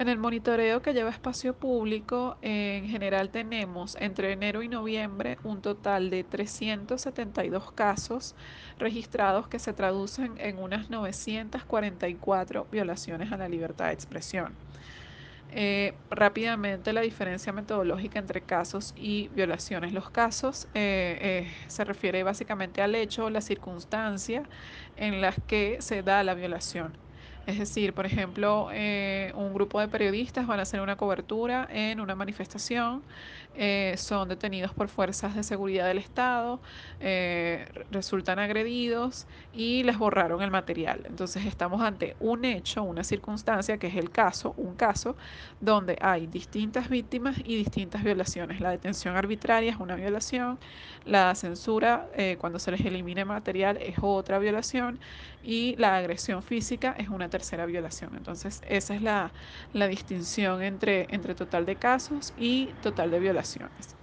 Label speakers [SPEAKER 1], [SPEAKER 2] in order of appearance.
[SPEAKER 1] En el monitoreo que lleva espacio público, en general tenemos entre enero y noviembre un total de 372 casos registrados que se traducen en unas 944 violaciones a la libertad de expresión. Eh, rápidamente la diferencia metodológica entre casos y violaciones. Los casos eh, eh, se refiere básicamente al hecho o la circunstancia en las que se da la violación. Es decir, por ejemplo, eh, un grupo de periodistas van a hacer una cobertura en una manifestación, eh, son detenidos por fuerzas de seguridad del Estado, eh, resultan agredidos y les borraron el material. Entonces estamos ante un hecho, una circunstancia que es el caso, un caso donde hay distintas víctimas y distintas violaciones. La detención arbitraria es una violación, la censura eh, cuando se les elimine material es otra violación y la agresión física es una tercera violación. Entonces esa es la, la distinción entre, entre total de casos y total de violaciones.